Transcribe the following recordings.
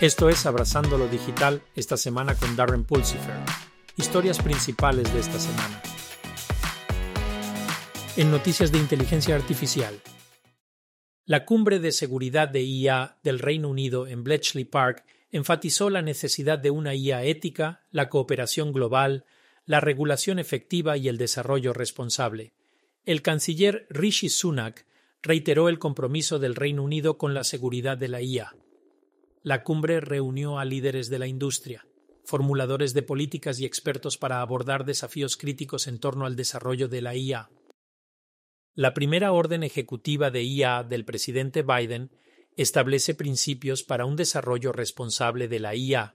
Esto es Abrazando lo Digital esta semana con Darren Pulsifer. Historias principales de esta semana. En noticias de inteligencia artificial. La cumbre de seguridad de IA del Reino Unido en Bletchley Park enfatizó la necesidad de una IA ética, la cooperación global, la regulación efectiva y el desarrollo responsable. El canciller Rishi Sunak reiteró el compromiso del Reino Unido con la seguridad de la IA. La cumbre reunió a líderes de la industria, formuladores de políticas y expertos para abordar desafíos críticos en torno al desarrollo de la IA. La primera orden ejecutiva de IA del presidente Biden establece principios para un desarrollo responsable de la IA,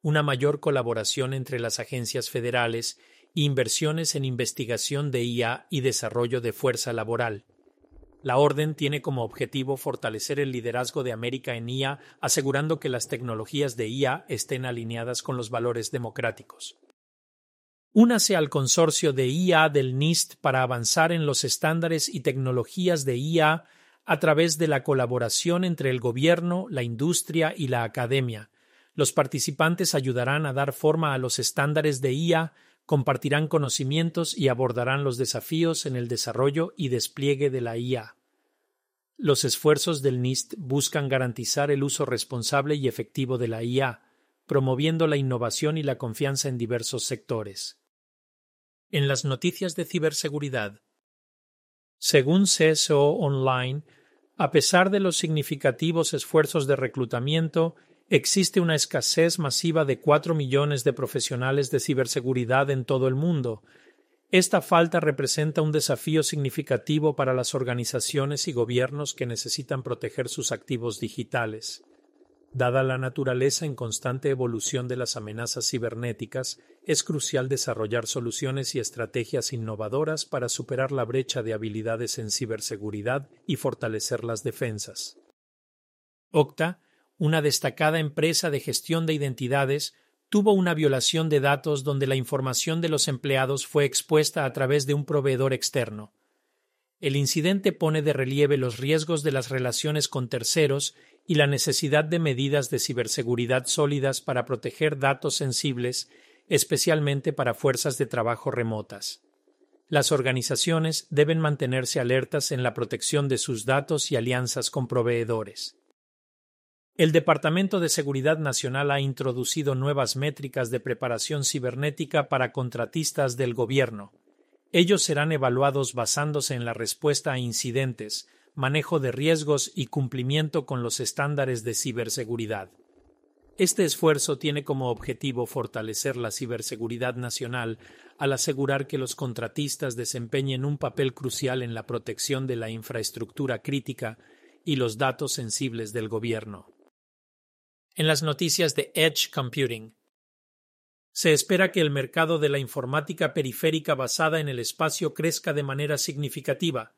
una mayor colaboración entre las agencias federales e inversiones en investigación de IA y desarrollo de fuerza laboral. La orden tiene como objetivo fortalecer el liderazgo de América en IA, asegurando que las tecnologías de IA estén alineadas con los valores democráticos. Únase al consorcio de IA del NIST para avanzar en los estándares y tecnologías de IA a través de la colaboración entre el gobierno, la industria y la academia. Los participantes ayudarán a dar forma a los estándares de IA compartirán conocimientos y abordarán los desafíos en el desarrollo y despliegue de la IA. Los esfuerzos del NIST buscan garantizar el uso responsable y efectivo de la IA, promoviendo la innovación y la confianza en diversos sectores. En las noticias de ciberseguridad. Según CSO Online, a pesar de los significativos esfuerzos de reclutamiento, existe una escasez masiva de cuatro millones de profesionales de ciberseguridad en todo el mundo. Esta falta representa un desafío significativo para las organizaciones y gobiernos que necesitan proteger sus activos digitales. Dada la naturaleza en constante evolución de las amenazas cibernéticas, es crucial desarrollar soluciones y estrategias innovadoras para superar la brecha de habilidades en ciberseguridad y fortalecer las defensas. Octa una destacada empresa de gestión de identidades, tuvo una violación de datos donde la información de los empleados fue expuesta a través de un proveedor externo. El incidente pone de relieve los riesgos de las relaciones con terceros y la necesidad de medidas de ciberseguridad sólidas para proteger datos sensibles, especialmente para fuerzas de trabajo remotas. Las organizaciones deben mantenerse alertas en la protección de sus datos y alianzas con proveedores. El Departamento de Seguridad Nacional ha introducido nuevas métricas de preparación cibernética para contratistas del gobierno. Ellos serán evaluados basándose en la respuesta a incidentes, manejo de riesgos y cumplimiento con los estándares de ciberseguridad. Este esfuerzo tiene como objetivo fortalecer la ciberseguridad nacional al asegurar que los contratistas desempeñen un papel crucial en la protección de la infraestructura crítica y los datos sensibles del gobierno en las noticias de Edge Computing. Se espera que el mercado de la informática periférica basada en el espacio crezca de manera significativa,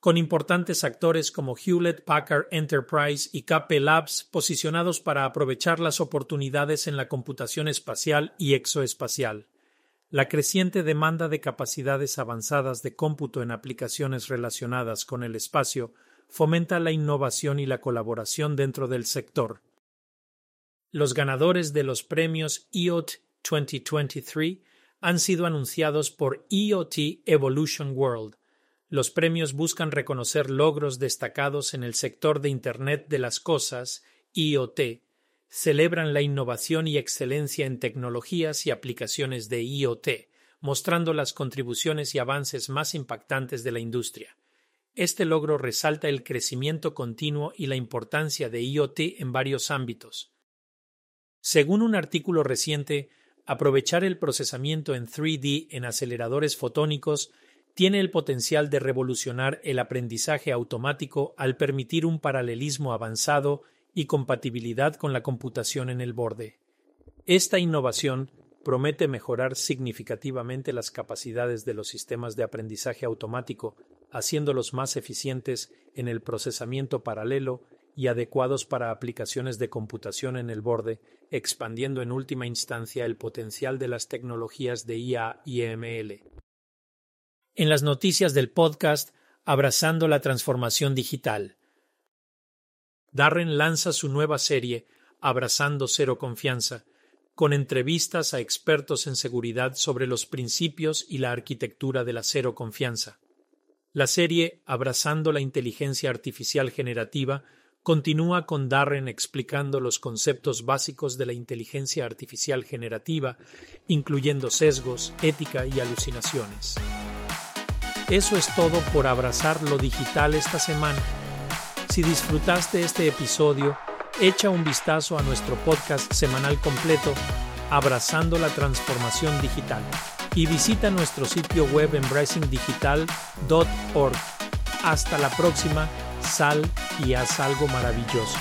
con importantes actores como Hewlett Packard Enterprise y KP Labs posicionados para aprovechar las oportunidades en la computación espacial y exoespacial. La creciente demanda de capacidades avanzadas de cómputo en aplicaciones relacionadas con el espacio fomenta la innovación y la colaboración dentro del sector, los ganadores de los premios IoT 2023 han sido anunciados por IoT Evolution World. Los premios buscan reconocer logros destacados en el sector de Internet de las Cosas, IoT, celebran la innovación y excelencia en tecnologías y aplicaciones de IoT, mostrando las contribuciones y avances más impactantes de la industria. Este logro resalta el crecimiento continuo y la importancia de IoT en varios ámbitos, según un artículo reciente, aprovechar el procesamiento en 3D en aceleradores fotónicos tiene el potencial de revolucionar el aprendizaje automático al permitir un paralelismo avanzado y compatibilidad con la computación en el borde. Esta innovación promete mejorar significativamente las capacidades de los sistemas de aprendizaje automático, haciéndolos más eficientes en el procesamiento paralelo y adecuados para aplicaciones de computación en el borde, expandiendo en última instancia el potencial de las tecnologías de IA y ML. En las noticias del podcast Abrazando la transformación digital. Darren lanza su nueva serie Abrazando Cero Confianza, con entrevistas a expertos en seguridad sobre los principios y la arquitectura de la cero confianza. La serie Abrazando la inteligencia artificial generativa continúa con Darren explicando los conceptos básicos de la inteligencia artificial generativa, incluyendo sesgos, ética y alucinaciones. Eso es todo por abrazar lo digital esta semana. Si disfrutaste este episodio, echa un vistazo a nuestro podcast semanal completo, Abrazando la Transformación Digital, y visita nuestro sitio web embracingdigital.org. Hasta la próxima, sal y haz algo maravilloso.